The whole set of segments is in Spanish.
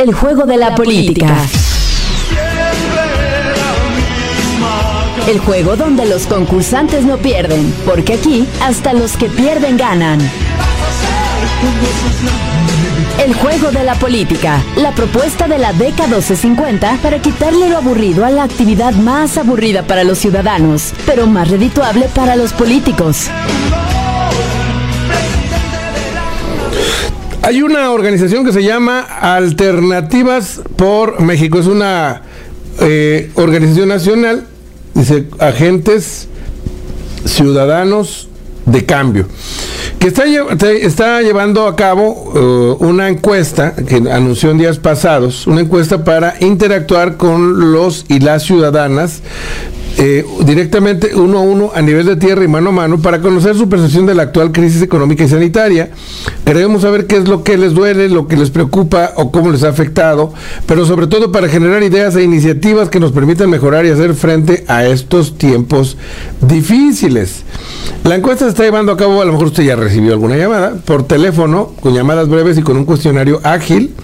el juego de la política. El juego donde los concursantes no pierden, porque aquí hasta los que pierden ganan. El juego de la política, la propuesta de la década 1250 para quitarle lo aburrido a la actividad más aburrida para los ciudadanos, pero más redituable para los políticos. Hay una organización que se llama Alternativas por México. Es una eh, organización nacional, dice agentes ciudadanos de cambio que está, llevando a cabo uh, una encuesta que anunció en días pasados, una encuesta para interactuar con los y las ciudadanas eh, directamente uno a uno a nivel de tierra y mano a mano para conocer su percepción de la actual crisis económica y sanitaria. Queremos saber qué es lo que les duele, lo que les preocupa o cómo les ha afectado, pero sobre todo para generar ideas e iniciativas que nos permitan mejorar y hacer frente a estos tiempos difíciles. La encuesta se está llevando a cabo, a lo mejor usted ya recibió alguna llamada, por teléfono, con llamadas breves y con un cuestionario ágil,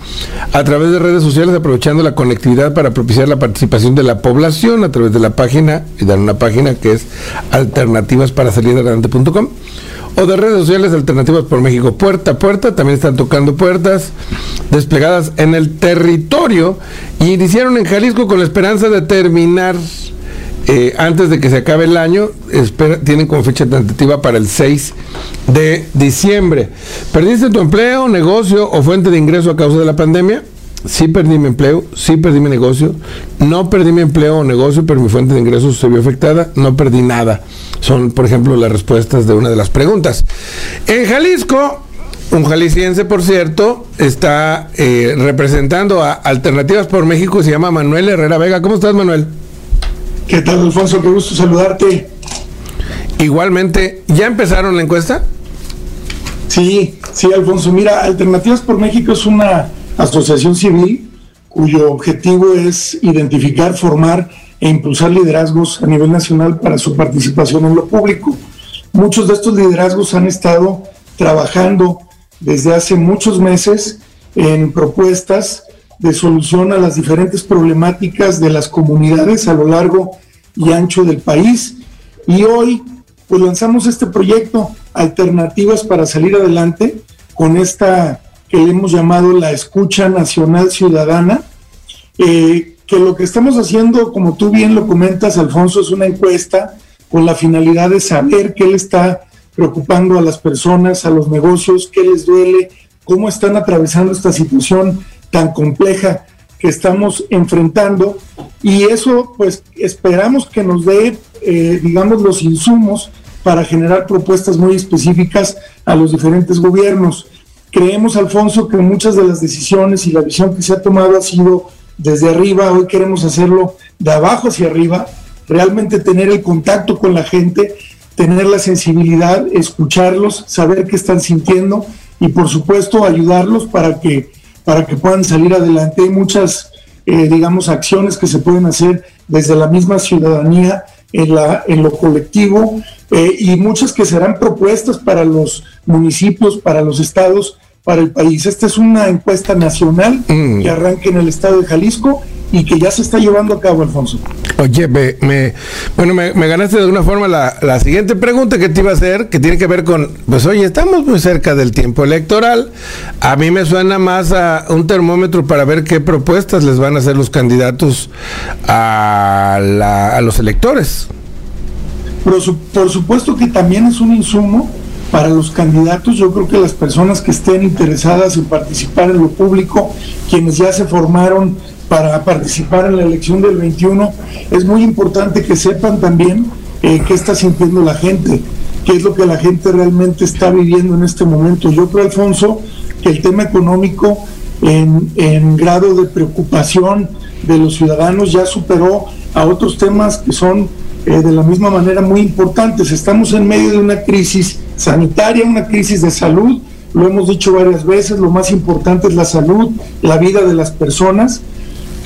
a través de redes sociales, aprovechando la conectividad para propiciar la participación de la población a través de la página y dar una página que es alternativas para salir adelante.com o de redes sociales alternativas por México puerta a puerta también están tocando puertas desplegadas en el territorio y iniciaron en Jalisco con la esperanza de terminar eh, antes de que se acabe el año, tienen como fecha tentativa para el 6 de diciembre. ¿Perdiste tu empleo, negocio o fuente de ingreso a causa de la pandemia? Sí perdí mi empleo, sí perdí mi negocio, no perdí mi empleo o negocio, pero mi fuente de ingresos se vio afectada, no perdí nada. Son, por ejemplo, las respuestas de una de las preguntas. En Jalisco, un jalisciense, por cierto, está eh, representando a Alternativas por México, se llama Manuel Herrera Vega. ¿Cómo estás, Manuel? ¿Qué tal, Alfonso? Qué gusto saludarte. Igualmente, ¿ya empezaron la encuesta? Sí, sí, Alfonso. Mira, Alternativas por México es una asociación civil cuyo objetivo es identificar, formar e impulsar liderazgos a nivel nacional para su participación en lo público. Muchos de estos liderazgos han estado trabajando desde hace muchos meses en propuestas de solución a las diferentes problemáticas de las comunidades a lo largo y ancho del país. Y hoy pues lanzamos este proyecto Alternativas para salir adelante con esta que le hemos llamado la escucha nacional ciudadana, eh, que lo que estamos haciendo, como tú bien lo comentas, Alfonso, es una encuesta con la finalidad de saber qué le está preocupando a las personas, a los negocios, qué les duele, cómo están atravesando esta situación tan compleja que estamos enfrentando y eso pues esperamos que nos dé, eh, digamos, los insumos para generar propuestas muy específicas a los diferentes gobiernos. Creemos, Alfonso, que muchas de las decisiones y la visión que se ha tomado ha sido desde arriba, hoy queremos hacerlo de abajo hacia arriba, realmente tener el contacto con la gente, tener la sensibilidad, escucharlos, saber qué están sintiendo y por supuesto ayudarlos para que, para que puedan salir adelante. Hay muchas, eh, digamos, acciones que se pueden hacer desde la misma ciudadanía en, la, en lo colectivo eh, y muchas que serán propuestas para los municipios, para los estados para el país. Esta es una encuesta nacional mm. que arranca en el estado de Jalisco y que ya se está llevando a cabo, Alfonso. Oye, me, bueno, me, ganaste de alguna forma la, siguiente pregunta que te iba a hacer, que tiene que ver con, pues oye, estamos muy cerca del tiempo electoral. A mí me suena más a un termómetro para ver qué propuestas les van a hacer los candidatos a, a los electores. por supuesto que también es un insumo para los candidatos, yo creo que las personas que estén interesadas en participar en lo público, quienes ya se formaron para participar en la elección del 21, es muy importante que sepan también eh, qué está sintiendo la gente, qué es lo que la gente realmente está viviendo en este momento. Yo creo, Alfonso, que el tema económico en, grado de preocupación de los ciudadanos ya superó a otros temas que son eh, de la misma manera muy importantes. Estamos en medio de una crisis sanitaria, una crisis de salud, lo hemos dicho varias veces, lo más importante es la salud, la vida de las personas,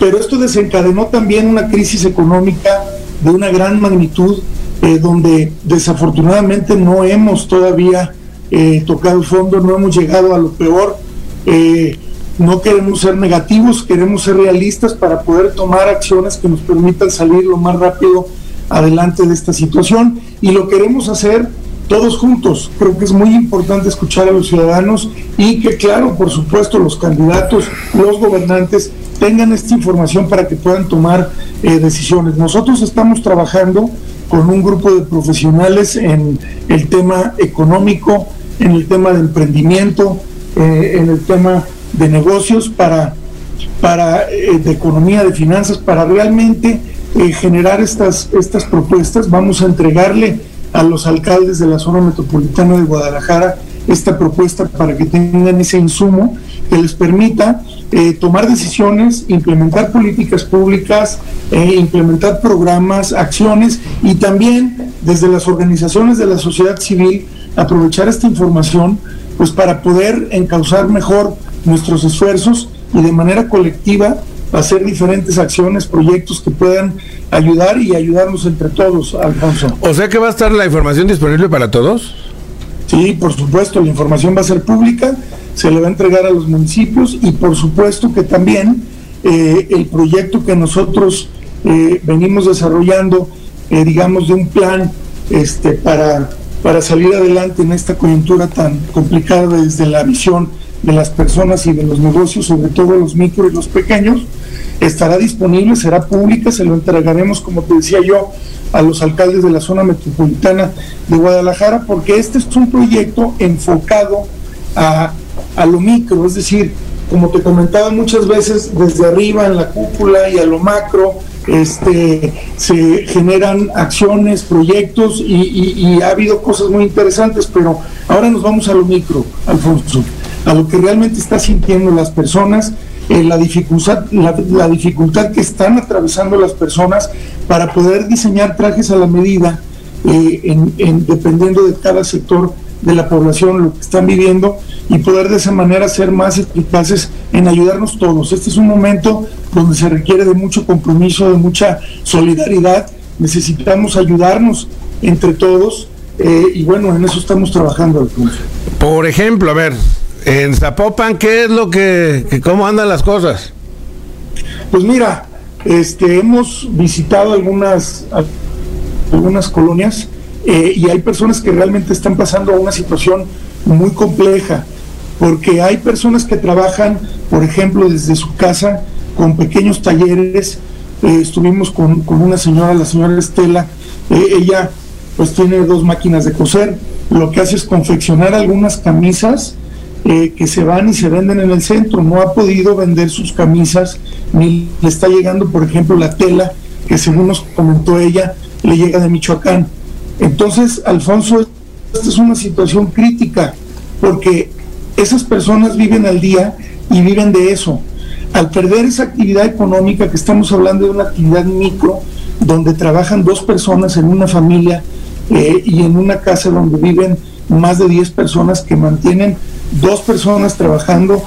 pero esto desencadenó también una crisis económica de una gran magnitud, eh, donde desafortunadamente no hemos todavía eh, tocado fondo, no hemos llegado a lo peor. no queremos ser negativos, queremos ser realistas para poder tomar acciones que nos permitan salir lo más rápido adelante de esta situación y lo queremos hacer todos juntos. Creo que es muy importante escuchar a los ciudadanos y que, claro, por supuesto, los candidatos, los gobernantes tengan esta información para que puedan tomar eh, decisiones. Nosotros estamos trabajando con un grupo de profesionales en el tema económico, en el tema de emprendimiento, eh, en el tema de negocios, para, para eh, de economía, de finanzas, para realmente generar estas, estas propuestas. Vamos a entregarle a los alcaldes de la zona metropolitana de Guadalajara esta propuesta para que tengan ese insumo que les permita eh, tomar decisiones, implementar políticas públicas, eh, implementar programas, acciones y también desde las organizaciones de la sociedad civil aprovechar esta información pues para poder encauzar mejor nuestros esfuerzos y de manera colectiva hacer diferentes acciones, proyectos que puedan ayudar y ayudarnos entre todos, Alfonso. O sea que va a estar la información disponible para todos. Sí, por supuesto, la información va a ser pública, se le va a entregar a los municipios y por supuesto que también eh, el proyecto que nosotros eh, venimos desarrollando, eh, digamos, de un plan este, para, para salir adelante en esta coyuntura tan complicada desde la visión de las personas y de los negocios, sobre todo los micro y los pequeños, estará disponible, será pública, se lo entregaremos, como te decía yo, a los alcaldes de la zona metropolitana de Guadalajara, porque este es un proyecto enfocado a, a lo micro, es decir, como te comentaba muchas veces, desde arriba en la cúpula y a lo macro, este, se generan acciones, proyectos y, ha habido cosas muy interesantes, pero ahora nos vamos a lo micro, Alfonso, a lo que realmente está sintiendo las personas eh, la, dificultad, la, dificultad que están atravesando las personas para poder diseñar trajes a la medida, eh, en, dependiendo de cada sector de la población, lo que están viviendo, y poder de esa manera ser más eficaces en ayudarnos todos. Este es un momento donde se requiere de mucho compromiso, de mucha solidaridad. Necesitamos ayudarnos entre todos eh, y bueno, en eso estamos trabajando. Por ejemplo, a ver, en Zapopan, ¿qué es lo que, cómo andan las cosas? Pues mira, este, hemos visitado algunas, algunas colonias eh, y hay personas que realmente están pasando una situación muy compleja, porque hay personas que trabajan, por ejemplo, desde su casa con pequeños talleres. Eh, estuvimos con, una señora, la señora Estela, eh, ella pues tiene dos máquinas de coser, lo que hace es confeccionar algunas camisas eh, que se van y se venden en el centro. No ha podido vender sus camisas, ni le está llegando, por ejemplo, la tela, que según nos comentó ella, le llega de Michoacán. Entonces, Alfonso, esta es una situación crítica, porque esas personas viven al día y viven de eso. Al perder esa actividad económica, que estamos hablando de una actividad micro, donde trabajan dos personas en una familia eh, y en una casa donde viven más de 10 personas que mantienen dos personas trabajando,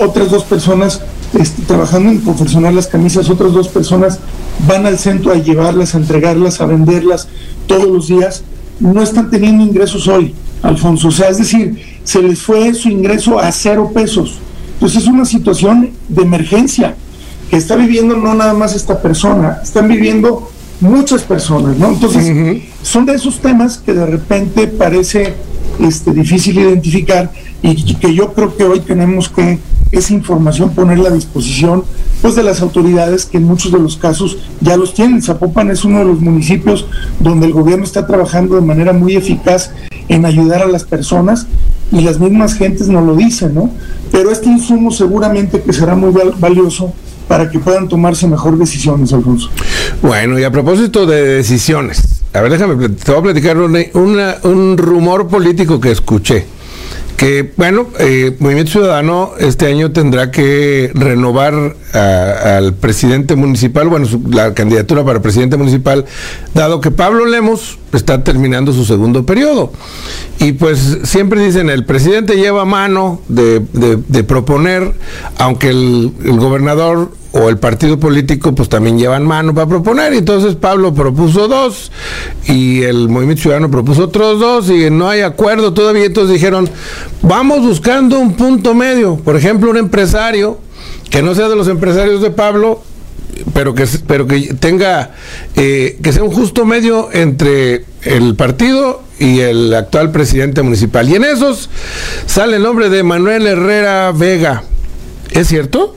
otras dos personas este, trabajando en confeccionar las camisas, otras dos personas van al centro a llevarlas, a entregarlas, a venderlas todos los días, no están teniendo ingresos hoy, Alfonso. O sea, es decir, se les fue su ingreso a cero pesos. Entonces es una situación de emergencia que está viviendo no nada más esta persona, están viviendo muchas personas, ¿no? Entonces, son de esos temas que de repente parece este, difícil identificar y que yo creo que hoy tenemos que esa información ponerla a disposición pues de las autoridades que en muchos de los casos ya los tienen. Zapopan es uno de los municipios donde el gobierno está trabajando de manera muy eficaz en ayudar a las personas y las mismas gentes nos lo dicen, ¿no? Pero este insumo seguramente que será muy valioso para que puedan tomarse mejor decisiones, Alfonso. Bueno, y a propósito de decisiones, a ver, déjame, te voy a platicar un rumor político que escuché que bueno, eh, Movimiento Ciudadano este año tendrá que renovar al presidente municipal, bueno, la candidatura para presidente municipal, dado que Pablo Lemos está terminando su segundo periodo. Y pues siempre dicen, el presidente lleva mano de, proponer, aunque el, gobernador o el partido político pues también llevan mano para proponer. Entonces Pablo propuso dos y el Movimiento Ciudadano propuso otros dos y no hay acuerdo todavía. Entonces dijeron, Vamos buscando un punto medio. Por ejemplo, un empresario que no sea de los empresarios de Pablo, pero que, pero que tenga, eh, que sea un justo medio entre el partido y el actual presidente municipal. Y en esos sale el nombre de Manuel Herrera Vega. ¿Es cierto?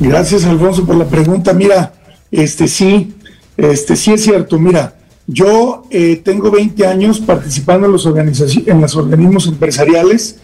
Gracias, Alfonso, por la pregunta. Mira, este sí, este sí es cierto. Mira, yo eh, tengo 20 años participando en los, en los organismos empresariales.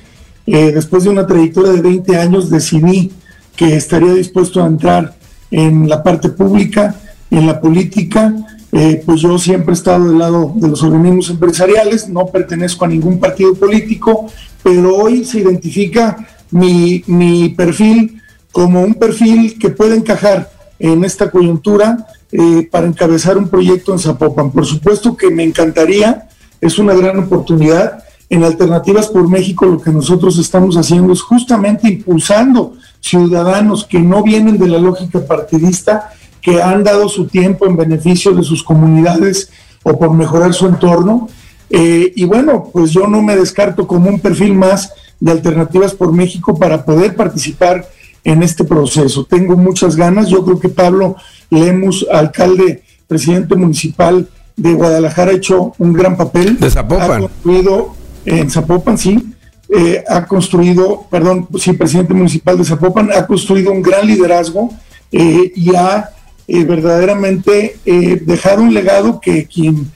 Eh, después de una trayectoria de 20 años decidí que estaría dispuesto a entrar en la parte pública, en la política. Eh, pues yo siempre he estado del lado de los organismos empresariales, no pertenezco a ningún partido político, pero hoy se identifica mi, perfil como un perfil que puede encajar en esta coyuntura eh, para encabezar un proyecto en Zapopan. Por supuesto que me encantaría, es una gran oportunidad. En Alternativas por México lo que nosotros estamos haciendo es justamente impulsando ciudadanos que no vienen de la lógica partidista, que han dado su tiempo en beneficio de sus comunidades o por mejorar su entorno. Eh, y bueno, pues yo no me descarto como un perfil más de Alternativas por México para poder participar en este proceso. Tengo muchas ganas. Yo creo que Pablo Lemus, alcalde, presidente municipal de Guadalajara, ha hecho un gran papel. De Zapopan. Ha construido, en Zapopan, sí, eh, ha construido, perdón, sí, presidente municipal de Zapopan, ha construido un gran liderazgo eh, y ha eh, verdaderamente dejado un legado que quien,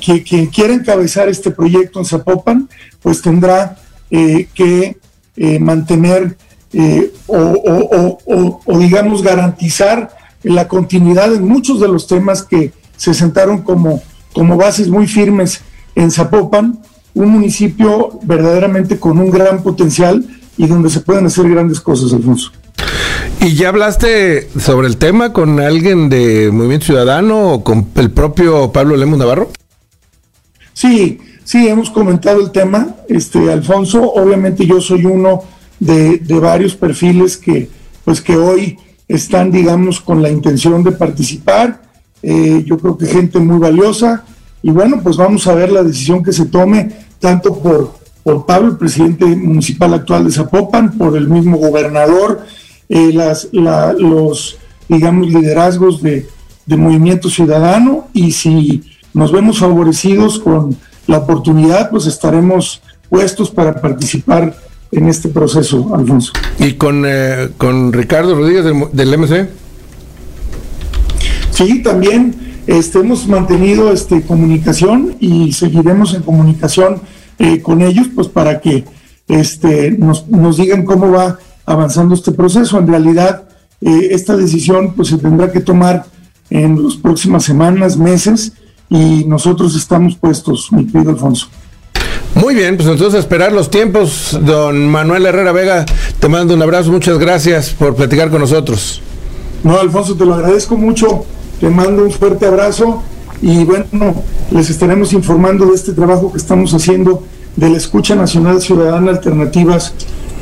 que, quien quiera encabezar este proyecto en Zapopan, pues tendrá que mantener eh, o, digamos garantizar la continuidad en muchos de los temas que se sentaron como, como bases muy firmes en Zapopan, un municipio verdaderamente con un gran potencial y donde se pueden hacer grandes cosas, Alfonso. ¿Y ya hablaste sobre el tema con alguien de Movimiento Ciudadano o con el propio Pablo Lemos Navarro? Sí, sí, hemos comentado el tema, este Alfonso. Obviamente yo soy uno de, varios perfiles que, pues que hoy están, digamos, con la intención de participar. Eh, yo creo que gente muy valiosa. Y bueno, pues vamos a ver la decisión que se tome, tanto por, por Pablo, el presidente municipal actual de Zapopan, por el mismo gobernador, eh, las, los, digamos, liderazgos de, de Movimiento Ciudadano. Y si nos vemos favorecidos con la oportunidad, pues estaremos puestos para participar en este proceso, Alfonso. ¿Y con, eh, con Ricardo Rodríguez del, MC? Sí, también este, hemos mantenido este, comunicación y seguiremos en comunicación eh, con ellos, pues para que este, nos, nos, digan cómo va avanzando este proceso. En realidad, eh, esta decisión pues se tendrá que tomar en las próximas semanas, meses, y nosotros estamos puestos, mi querido Alfonso. Muy bien, pues entonces esperar los tiempos. Don Manuel Herrera Vega, te mando un abrazo, muchas gracias por platicar con nosotros. No, Alfonso, te lo agradezco mucho, te mando un fuerte abrazo y bueno, les estaremos informando de este trabajo que estamos haciendo de la Escucha Nacional Ciudadana Alternativas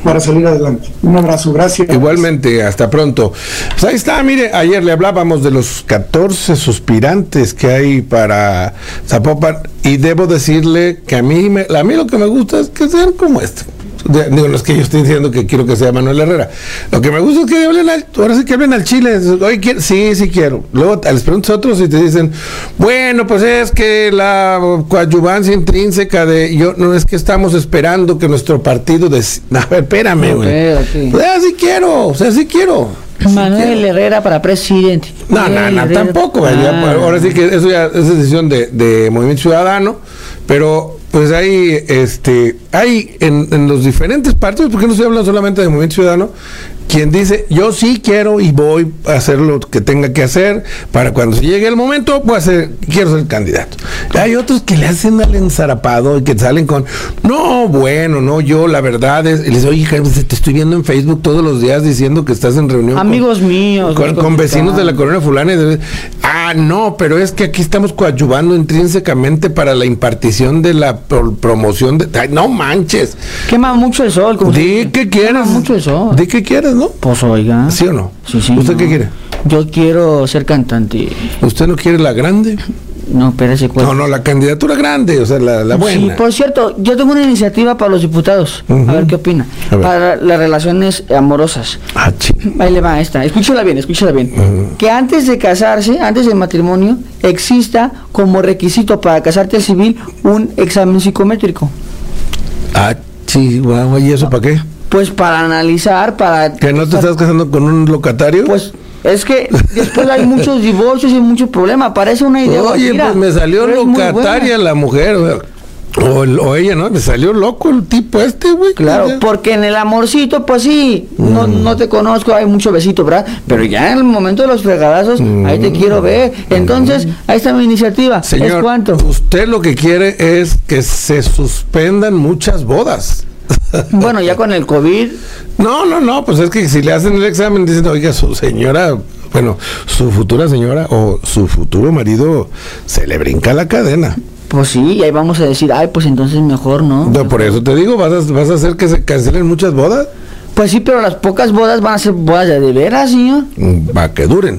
para salir adelante. Un abrazo, gracias. Igualmente, hasta pronto. Pues ahí está, mire, ayer le hablábamos de los 14 suspirantes que hay para Zapopan y debo decirle que a mí, a mí lo que me gusta es que sean como este digo, no es que yo estoy diciendo que quiero que sea Manuel Herrera. Lo que me gusta es que hablen al, ahora sí que hablen al Chile. Oye, sí, sí quiero. Luego les preguntas a otros y te dicen, bueno, pues es que la coadyuvancia intrínseca de yo, no es que estamos esperando que nuestro partido de a ver, espérame, güey. Pues, sí quiero, o sea, sí quiero. Manuel Herrera para presidente. No, no, no, tampoco. Ah. ahora sí que eso ya es decisión de, de Movimiento Ciudadano, pero pues hay, este, hay en, en, los diferentes partidos, porque no estoy hablando solamente de Movimiento Ciudadano, quien dice, yo sí quiero y voy a hacer lo que tenga que hacer para cuando se llegue el momento, pues quiero ser candidato. Hay otros que le hacen al enzarapado y que salen con, no, bueno, no, yo la verdad es, y les digo, oye, te estoy viendo en Facebook todos los días diciendo que estás en reunión. Amigos míos. Con, vecinos de la colonia fulana. Y ah, no, pero es que aquí estamos coadyuvando intrínsecamente para la impartición de la promoción de... no manches. Quema mucho el sol. Di que quieras. mucho el sol. Di que quieras, pues oiga. ¿Sí o no? Sí, sí. ¿Usted qué quiere? Yo quiero ser cantante. ¿Usted no quiere la grande? No, espérese, ¿cuál? No, no, la candidatura grande, o sea, la, la Sí, buena. por cierto, yo tengo una iniciativa para los diputados. A ver qué opina. Ver. Para las relaciones amorosas. Ah, Ahí le va esta. Escúchala bien, escúchala bien. Que antes de casarse, antes del matrimonio, exista como requisito para casarte civil un examen psicométrico. ah, Chihuahua, ¿y eso para qué? Pues para analizar, para... ¿Que no te estás casando con un locatario? Pues es que después hay muchos divorcios y muchos problemas. Parece una idea. Oye, pues me salió es locataria la mujer, o, o el- o ella, ¿no? Me salió loco el tipo este, güey. Claro, Ya. porque en el amorcito, pues sí, no, Mm. no te conozco, hay mucho besito, ¿verdad? Pero ya en el momento de los fregadazos, ahí te quiero ver. Entonces, ahí está mi iniciativa. ¿Es Mm. Señor, cuánto? usted lo que quiere es que se suspendan muchas bodas. Bueno, ya con el COVID, No, no, no, pues es que si le hacen el examen dicen, oiga, su señora, bueno, su futura señora o su futuro marido se le brinca la cadena. pues sí, y ahí vamos a decir, ay, pues entonces mejor, ¿no? No, por eso te digo, vas a, vas a hacer que se cancelen muchas bodas Pues sí, pero las pocas bodas van a ser bodas de, de veras, señor. para que duren.